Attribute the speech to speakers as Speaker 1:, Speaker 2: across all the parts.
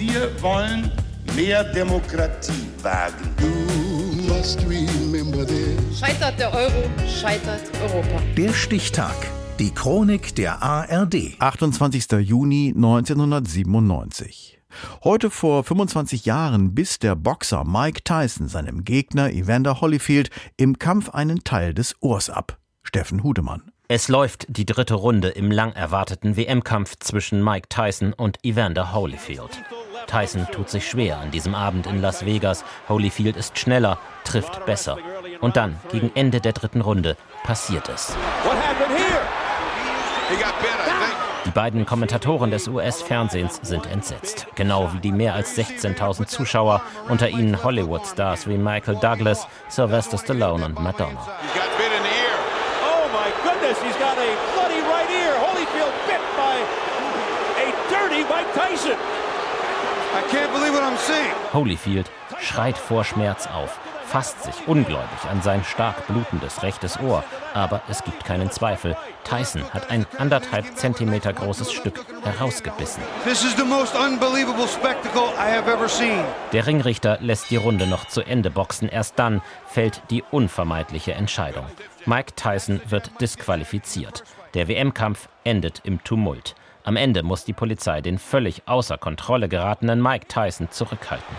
Speaker 1: Wir wollen mehr Demokratie wagen.
Speaker 2: Scheitert der Euro, scheitert Europa.
Speaker 3: Der Stichtag. Die Chronik der ARD.
Speaker 4: 28. Juni 1997. Heute vor 25 Jahren biss der Boxer Mike Tyson seinem Gegner Evander Holyfield im Kampf einen Teil des Ohrs ab. Steffen Hudemann.
Speaker 5: Es läuft die dritte Runde im lang erwarteten WM-Kampf zwischen Mike Tyson und Evander Holyfield. Tyson tut sich schwer an diesem Abend in Las Vegas. Holyfield ist schneller, trifft besser. Und dann, gegen Ende der dritten Runde, passiert es. Die beiden Kommentatoren des US-Fernsehens sind entsetzt. Genau wie die mehr als 16.000 Zuschauer, unter ihnen Hollywood-Stars wie Michael Douglas, Sylvester Stallone und Madonna.
Speaker 6: Oh Tyson.
Speaker 5: Holyfield schreit vor Schmerz auf, fasst sich ungläubig an sein stark blutendes rechtes Ohr. Aber es gibt keinen Zweifel. Tyson hat ein anderthalb Zentimeter großes Stück herausgebissen.
Speaker 7: This is the most unbelievable spectacle I have ever seen.
Speaker 5: Der Ringrichter lässt die Runde noch zu Ende boxen. Erst dann fällt die unvermeidliche Entscheidung. Mike Tyson wird disqualifiziert. Der WM-Kampf endet im Tumult. Am Ende muss die Polizei den völlig außer Kontrolle geratenen Mike Tyson zurückhalten.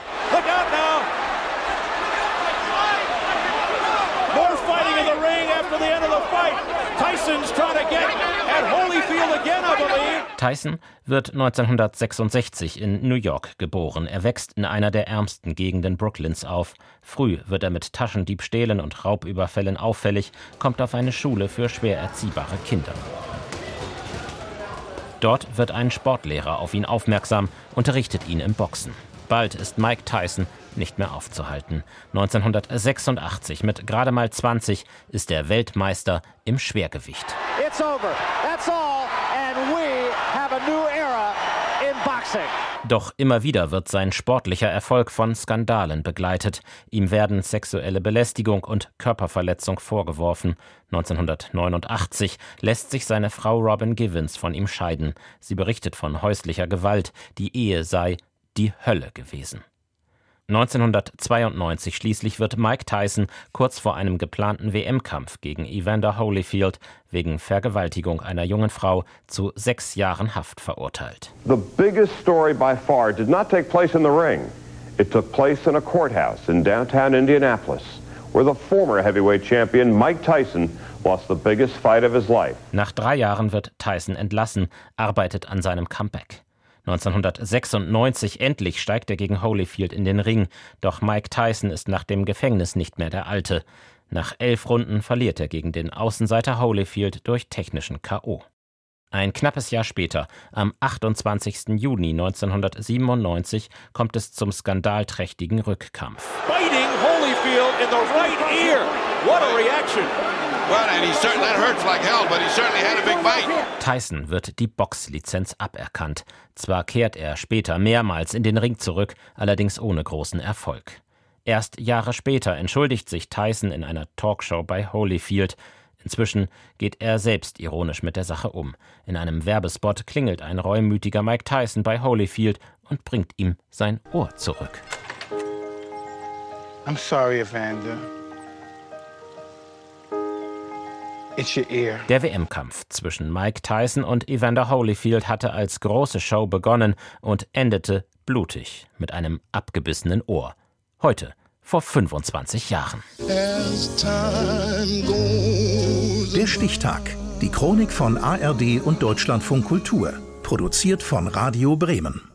Speaker 5: Tyson wird 1966 in New York geboren. Er wächst in einer der ärmsten Gegenden Brooklyns auf. Früh wird er mit Taschendiebstählen und Raubüberfällen auffällig, kommt auf eine Schule für schwer erziehbare Kinder. Dort wird ein Sportlehrer auf ihn aufmerksam, unterrichtet ihn im Boxen. Bald ist Mike Tyson nicht mehr aufzuhalten. 1986 mit gerade mal 20 ist er Weltmeister im Schwergewicht.
Speaker 6: It's over. That's all. And we have a new.
Speaker 5: Doch immer wieder wird sein sportlicher Erfolg von Skandalen begleitet. Ihm werden sexuelle Belästigung und Körperverletzung vorgeworfen. 1989 lässt sich seine Frau Robin Givens von ihm scheiden. Sie berichtet von häuslicher Gewalt. Die Ehe sei die Hölle gewesen. 1992 schließlich wird Mike Tyson kurz vor einem geplanten WM-Kampf gegen Evander Holyfield wegen Vergewaltigung einer jungen Frau zu sechs Jahren Haft verurteilt.
Speaker 8: The biggest story by far did not take place in the ring. It took place in a courthouse in downtown Indianapolis, where the former heavyweight champion Mike Tyson lost the biggest fight of his life.
Speaker 5: Nach drei Jahren wird Tyson entlassen, arbeitet an seinem Comeback. 1996 endlich steigt er gegen Holyfield in den Ring, doch Mike Tyson ist nach dem Gefängnis nicht mehr der Alte. Nach elf Runden verliert er gegen den Außenseiter Holyfield durch technischen K.O. Ein knappes Jahr später, am 28. Juni 1997, kommt es zum skandalträchtigen Rückkampf.
Speaker 6: Biting Holyfield in the right ear. What a reaction.
Speaker 5: Tyson wird die Boxlizenz aberkannt. Zwar kehrt er später mehrmals in den Ring zurück, allerdings ohne großen Erfolg. Erst Jahre später entschuldigt sich Tyson in einer Talkshow bei Holyfield. Inzwischen geht er selbst ironisch mit der Sache um. In einem Werbespot klingelt ein reumütiger Mike Tyson bei Holyfield und bringt ihm sein Ohr zurück.
Speaker 9: I'm sorry, Evander.
Speaker 5: Der WM-Kampf zwischen Mike Tyson und Evander Holyfield hatte als große Show begonnen und endete blutig mit einem abgebissenen Ohr. Heute, vor 25 Jahren.
Speaker 3: Der Stichtag. Die Chronik von ARD und Deutschlandfunk Kultur. Produziert von Radio Bremen.